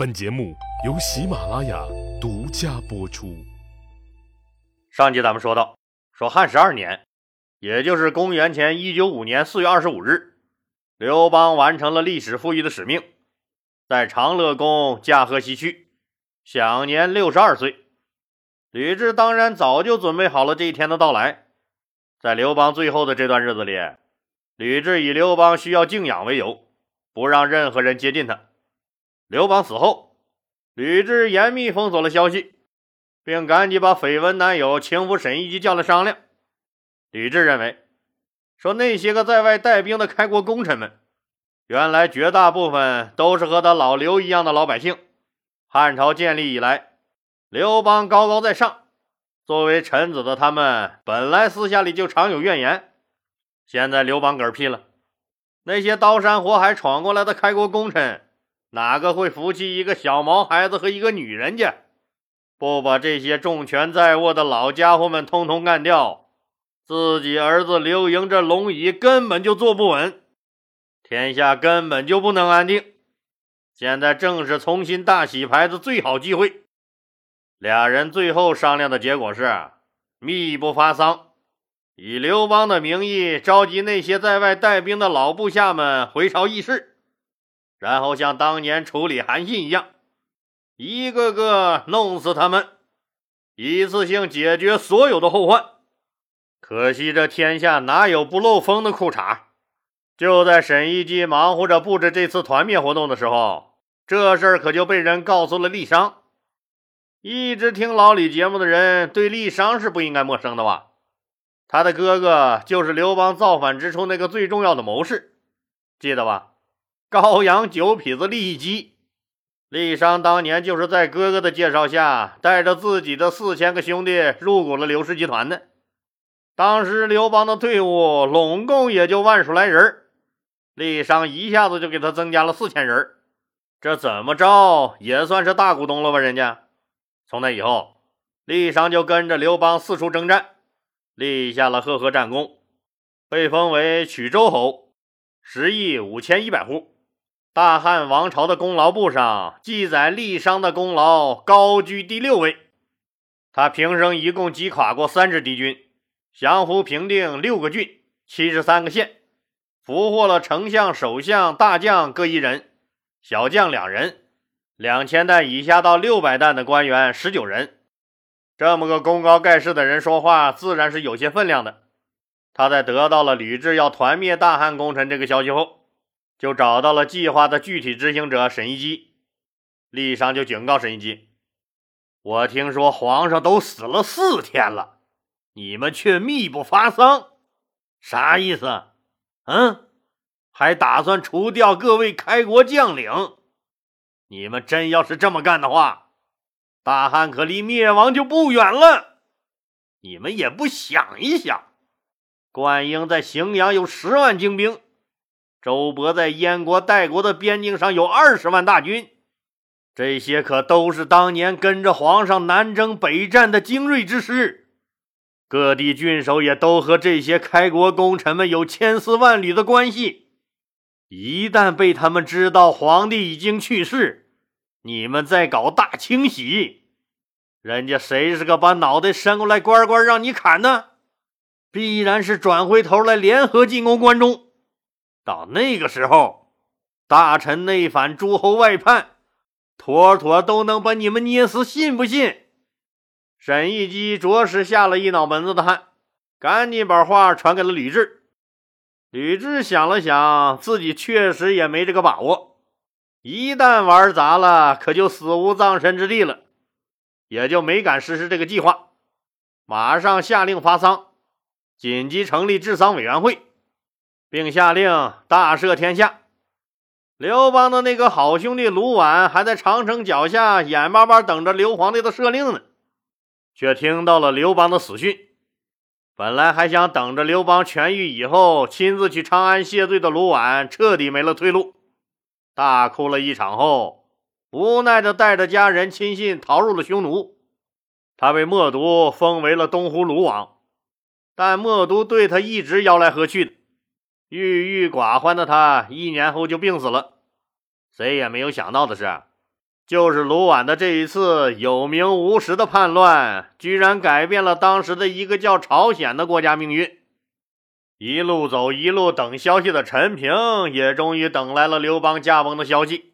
本节目由喜马拉雅独家播出。上集咱们说到，说汉十二年，也就是公元前一九五年四月二十五日，刘邦完成了历史赋予的使命，在长乐宫驾鹤西去，享年六十二岁。吕雉当然早就准备好了这一天的到来。在刘邦最后的这段日子里，吕雉以刘邦需要静养为由，不让任何人接近他。刘邦死后，吕雉严密封锁了消息，并赶紧把绯闻男友情妇沈亦基叫来商量。吕雉认为，说那些个在外带兵的开国功臣们，原来绝大部分都是和他老刘一样的老百姓。汉朝建立以来，刘邦高高在上，作为臣子的他们本来私下里就常有怨言。现在刘邦嗝屁了，那些刀山火海闯过来的开国功臣，哪个会服气一个小毛孩子和一个女人家？不把这些重权在握的老家伙们通通干掉，自己儿子刘盈这龙椅根本就坐不稳，天下根本就不能安定。现在正是重新大洗牌的最好机会。俩人最后商量的结果是密不发丧，以刘邦的名义召集那些在外带兵的老部下们回朝议事，然后像当年处理韩信一样，一个个弄死他们，一次性解决所有的后患。可惜这天下哪有不漏风的裤衩？就在沈亦基忙活着布置这次团灭活动的时候，这事儿可就被人告诉了丽商。一直听老李节目的人对丽商是不应该陌生的吧？他的哥哥就是刘邦造反之初那个最重要的谋士，记得吧？高阳九痞子郦基，利商当年就是在哥哥的介绍下，带着自己的四千个兄弟入股了刘氏集团的。当时刘邦的队伍拢共也就万数来人，利商一下子就给他增加了四千人，这怎么着也算是大股东了吧？人家。从那以后，利商就跟着刘邦四处征战，立下了赫赫战功，被封为曲周侯，十亿五千一百户。大汉王朝的功劳簿上记载，郦商的功劳高居第六位。他平生一共击垮过三支敌军，降服平定六个郡、七十三个县，俘获了丞相、首相、大将各一人，小将两人。两千担以下到六百担的官员十九人，这么个功高盖世的人说话，自然是有些分量的。他在得到了吕雉要团灭大汉功臣这个消息后，就找到了计划的具体执行者沈一基。郦商就警告沈一基：“我听说皇上都死了四天了，你们却密不发丧，啥意思？嗯，还打算除掉各位开国将领？”你们真要是这么干的话，大汉可离灭亡就不远了。你们也不想一想，灌婴在荥阳有十万精兵，周勃在燕国、代国的边境上有二十万大军，这些可都是当年跟着皇上南征北战的精锐之师。各地郡守也都和这些开国功臣们有千丝万缕的关系。一旦被他们知道皇帝已经去世，你们在搞大清洗，人家谁是个把脑袋伸过来乖乖让你砍呢？必然是转回头来联合进攻关中。到那个时候，大臣内反，诸侯外叛，妥妥都能把你们捏死，信不信？沈亦基着实吓了一脑门子的汗，赶紧把话传给了吕雉。吕雉想了想，自己确实也没这个把握。一旦玩砸了，可就死无葬身之地了，也就没敢实施这个计划。马上下令发丧，紧急成立治丧委员会，并下令大赦天下。刘邦的那个好兄弟卢绾还在长城脚下眼巴巴等着刘皇帝的赦令呢，却听到了刘邦的死讯。本来还想等着刘邦痊愈以后亲自去长安谢罪的卢绾，彻底没了退路，大哭了一场后，无奈的带着家人亲信逃入了匈奴。他被冒毒封为了东胡卢王，但冒毒对他一直摇来喝去的，郁郁寡欢的他一年后就病死了。谁也没有想到的是，就是卢绾的这一次有名无实的叛乱，居然改变了当时的一个叫朝鲜的国家命运。一路走一路等消息的陈平，也终于等来了刘邦驾崩的消息。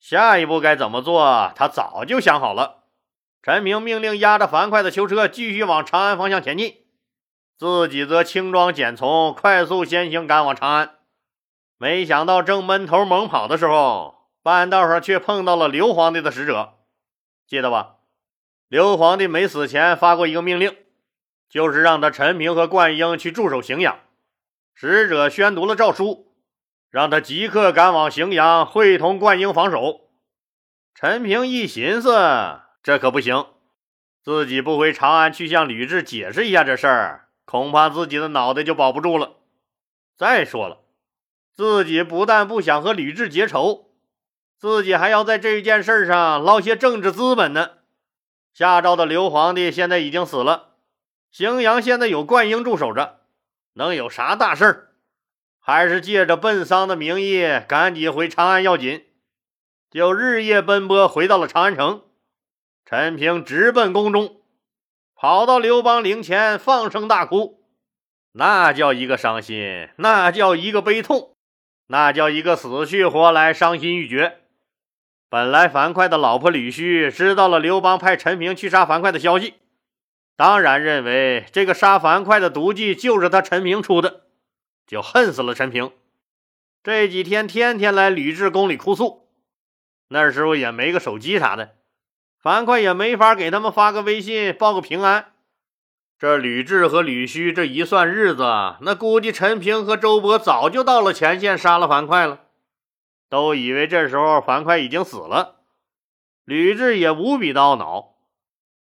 下一步该怎么做，他早就想好了。陈平命令押着樊哙的囚车继续往长安方向前进，自己则轻装简从，快速先行赶往长安。没想到正闷头猛跑的时候，半道上却碰到了刘皇帝的使者。记得吧？刘皇帝没死前发过一个命令。就是让他陈平和灌婴去驻守荥阳。使者宣读了诏书，让他即刻赶往荥阳，会同灌婴防守。陈平一寻思，这可不行，自己不回长安去向吕雉解释一下这事儿，恐怕自己的脑袋就保不住了。再说了，自己不但不想和吕雉结仇，自己还要在这件事上捞些政治资本呢。下诏的刘皇帝现在已经死了。荥阳现在有灌婴驻守着，能有啥大事儿？还是借着奔丧的名义赶紧回长安要紧。就日夜奔波，回到了长安城。陈平直奔宫中，跑到刘邦陵前，放声大哭。那叫一个伤心，那叫一个悲痛，那叫一个死去活来，伤心欲绝。本来樊哙的老婆吕须知道了刘邦派陈平去杀樊哙的消息。当然认为这个杀樊哙的毒计就是他陈平出的，就恨死了陈平。这几天天天来吕雉宫里哭诉，那时候也没个手机啥的，樊哙也没法给他们发个微信报个平安。这吕雉和吕须这一算日子，那估计陈平和周勃早就到了前线杀了樊哙了，都以为这时候樊哙已经死了。吕雉也无比的懊恼。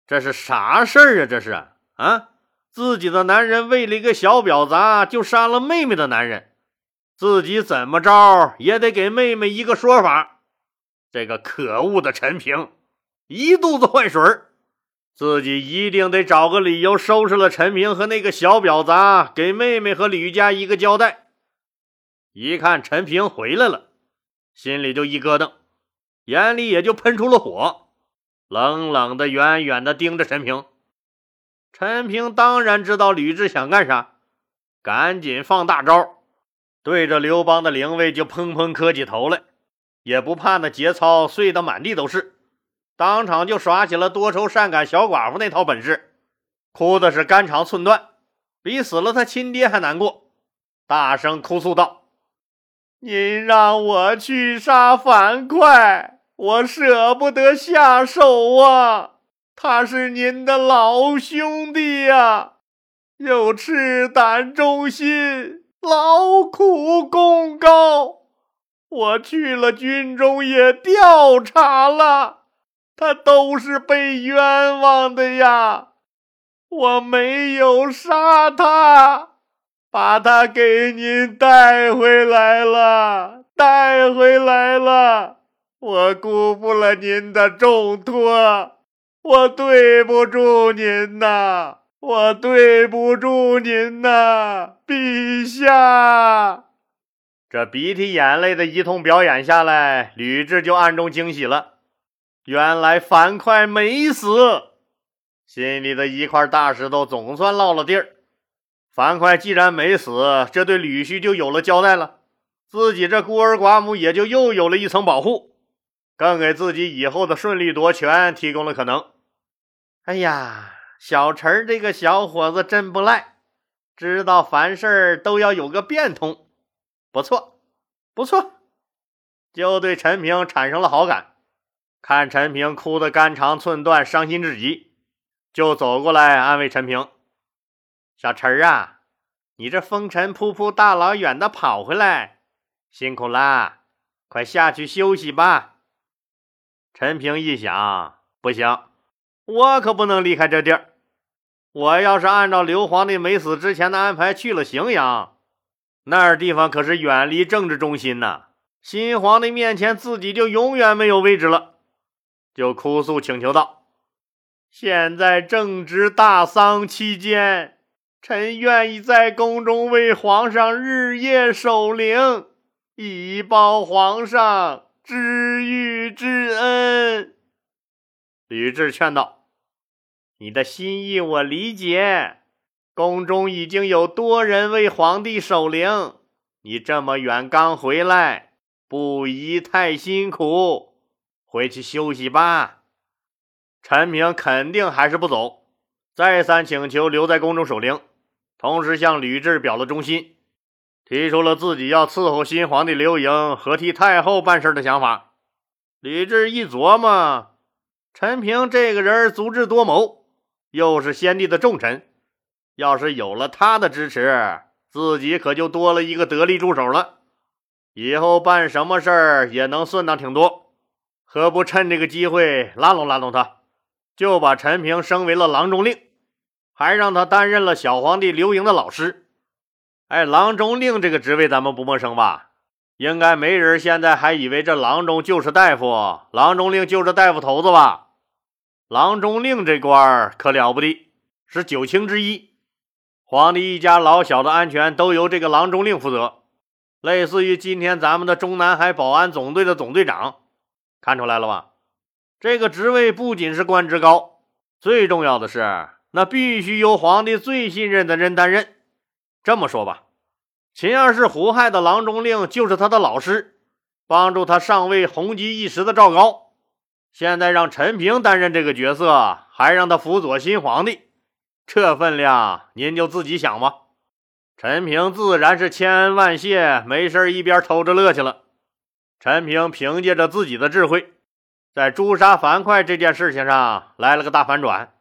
这是啥事儿啊？这是啊，自己的男人为了一个小婊砸就杀了妹妹的男人，自己怎么着也得给妹妹一个说法。这个可恶的陈平，一肚子坏水，自己一定得找个理由收拾了陈平和那个小婊砸，给妹妹和吕家一个交代。一看陈平回来了，心里就一咯噔，眼里也就喷出了火。冷冷的、远远的盯着陈平。陈平当然知道吕雉想干啥，赶紧放大招，对着刘邦的灵位就砰砰磕起头来，也不怕那节操碎得满地都是，当场就耍起了多愁善感小寡妇那套本事，哭的是肝肠寸断，比死了他亲爹还难过，大声哭诉道：“您让我去杀樊哙！”我舍不得下手啊！他是您的老兄弟呀，又赤胆忠心，劳苦功高。我去了军中也调查了，他都是被冤枉的呀。我没有杀他，把他给您带回来了，带回来了。我辜负了您的重托，我对不住您呐，我对不住您呐，陛下！这鼻涕眼泪的一通表演下来，吕雉就暗中惊喜了。原来樊哙没死，心里的一块大石头总算落了地儿。樊哙既然没死，这对吕须就有了交代了，自己这孤儿寡母也就又有了一层保护。更给自己以后的顺利夺权提供了可能。哎呀，小陈这个小伙子真不赖，知道凡事都要有个变通，不错，不错，就对陈平产生了好感。看陈平哭得肝肠寸断，伤心至极，就走过来安慰陈平：“小陈儿啊，你这风尘仆仆大老远的跑回来，辛苦啦，快下去休息吧。”陈平一想，不行，我可不能离开这地儿。我要是按照刘皇帝没死之前的安排去了荥阳，那儿地方可是远离政治中心呐。新皇帝面前，自己就永远没有位置了。就哭诉请求道：“现在正值大丧期间，臣愿意在宫中为皇上日夜守灵，以报皇上。”知遇之恩。吕雉劝道：“你的心意我理解，宫中已经有多人为皇帝守灵，你这么远刚回来，不宜太辛苦，回去休息吧。”陈平肯定还是不走，再三请求留在宫中守灵，同时向吕雉表了忠心。提出了自己要伺候新皇帝刘盈和替太后办事的想法。吕雉一琢磨，陈平这个人足智多谋，又是先帝的重臣，要是有了他的支持，自己可就多了一个得力助手了。以后办什么事儿也能顺当挺多，何不趁这个机会拉拢拉拢他？就把陈平升为了郎中令，还让他担任了小皇帝刘盈的老师。哎，郎中令这个职位咱们不陌生吧？应该没人现在还以为这郎中就是大夫，郎中令就是大夫头子吧？郎中令这官儿可了不得，是九卿之一，皇帝一家老小的安全都由这个郎中令负责，类似于今天咱们的中南海保安总队的总队长。看出来了吧？这个职位不仅是官职高，最重要的是，那必须由皇帝最信任的人担任。这么说吧，秦二世胡亥的郎中令就是他的老师，帮助他上位红极一时的赵高。现在让陈平担任这个角色，还让他辅佐新皇帝，这分量您就自己想吧。陈平自然是千恩万谢，没事一边偷着乐去了。陈平凭借着自己的智慧，在诛杀樊哙这件事情上来了个大反转，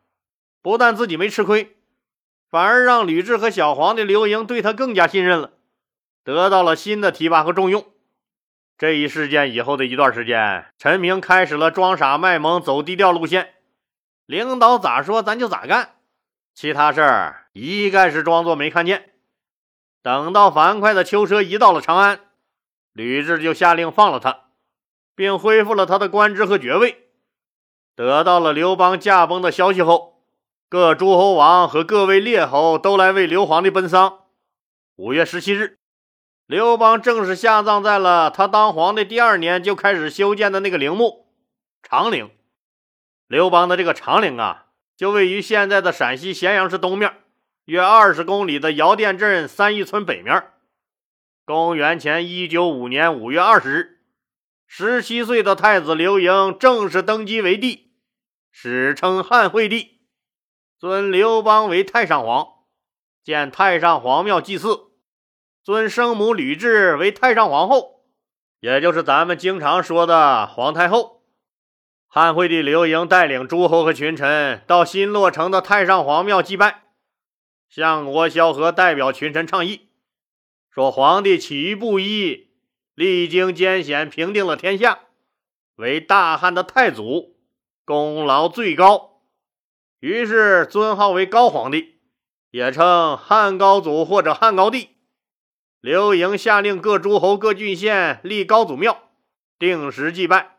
不但自己没吃亏。反而让吕雉和小皇帝刘盈对他更加信任了，得到了新的提拔和重用。这一事件以后的一段时间，陈平开始了装傻卖萌、走低调路线，领导咋说咱就咋干，其他事儿一概是装作没看见。等到樊哙的囚车移到了长安，吕雉就下令放了他，并恢复了他的官职和爵位。得到了刘邦驾崩的消息后。各诸侯王和各位列侯都来为刘皇帝奔丧。五月十七日，刘邦正式下葬在了他当皇帝第二年就开始修建的那个陵墓长陵。刘邦的这个长陵啊，就位于现在的陕西咸阳市东面约二十公里的姚店镇三义村北面。公元前一九五年五月二十日，十七岁的太子刘盈正式登基为帝，史称汉惠帝。尊刘邦为太上皇，建太上皇庙祭祀；尊生母吕雉为太上皇后，也就是咱们经常说的皇太后。汉惠帝刘盈带领诸侯和群臣到新落成的太上皇庙祭拜，相国萧何代表群臣倡议，说皇帝起于布衣，历经艰险，平定了天下，为大汉的太祖，功劳最高。于是尊号为高皇帝，也称汉高祖或者汉高帝。刘盈下令各诸侯、各郡县立高祖庙，定时祭拜。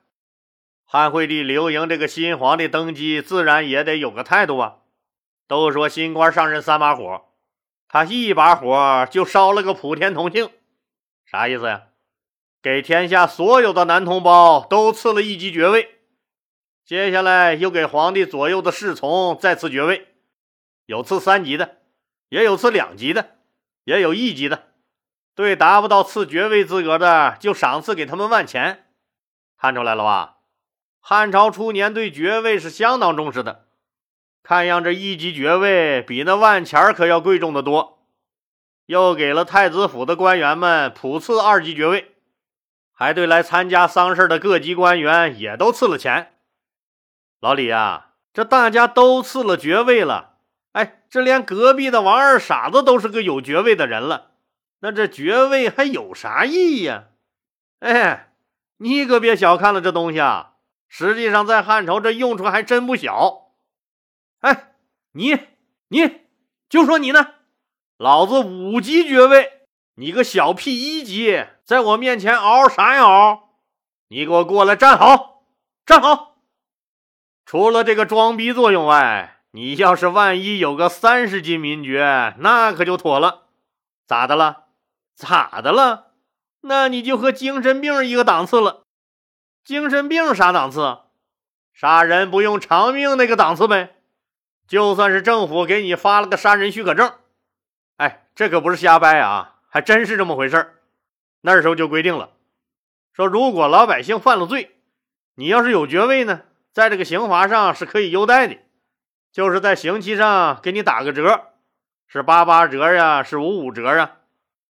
汉惠帝刘盈这个新皇帝登基，自然也得有个态度啊。都说新官上任三把火，他一把火就烧了个普天同庆，啥意思呀？给天下所有的男同胞都赐了一级爵位。接下来又给皇帝左右的侍从再赐爵位，有赐三级的，也有赐两级的，也有一级的。对达不到赐爵位资格的，就赏赐给他们万钱。看出来了吧？汉朝初年对爵位是相当重视的，看样这一级爵位比那万钱可要贵重的多。又给了太子府的官员们普赐二级爵位，还对来参加丧事的各级官员也都赐了钱。老李呀，这大家都赐了爵位了，哎，这连隔壁的王二傻子都是个有爵位的人了，那这爵位还有啥意义呀？哎，你可别小看了这东西啊，实际上在汉朝这用处还真不小。哎，你你就说你呢，老子五级爵位，你个小屁一级，在我面前嗷啥呀嗷？你给我过来站好，站好。除了这个装逼作用外，你要是万一有个三十级民爵，那可就妥了。咋的了？咋的了？那你就和精神病一个档次了。精神病啥档次？杀人不用偿命那个档次呗。就算是政府给你发了个杀人许可证，哎，这可不是瞎掰啊，还真是这么回事儿。那时候就规定了，说如果老百姓犯了罪，你要是有爵位呢，在这个刑罚上是可以优待的，就是在刑期上给你打个折，是八八折呀，是五五折啊。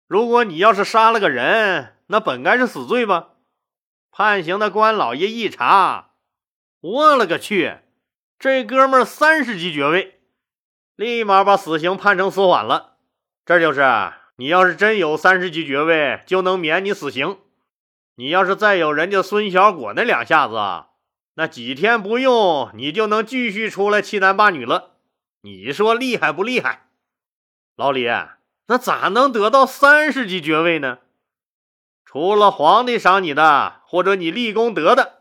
如果你要是杀了个人，那本该是死罪吧？判刑的官老爷一查，我勒个去！这哥们儿三十级爵位，立马把死刑判成死缓了。这就是你要是真有三十级爵位，就能免你死刑。你要是再有人家孙小果那两下子，那几天不用，你就能继续出来欺男霸女了。你说厉害不厉害？老李，那咋能得到三十级爵位呢？除了皇帝赏你的，或者你立功得的，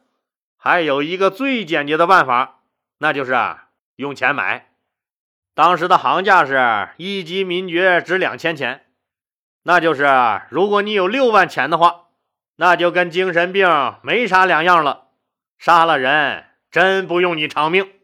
还有一个最简洁的办法。那就是啊用钱买，当时的行价是一级民爵值两千钱，那就是如果你有六万钱的话，那就跟精神病没啥两样了，杀了人真不用你偿命。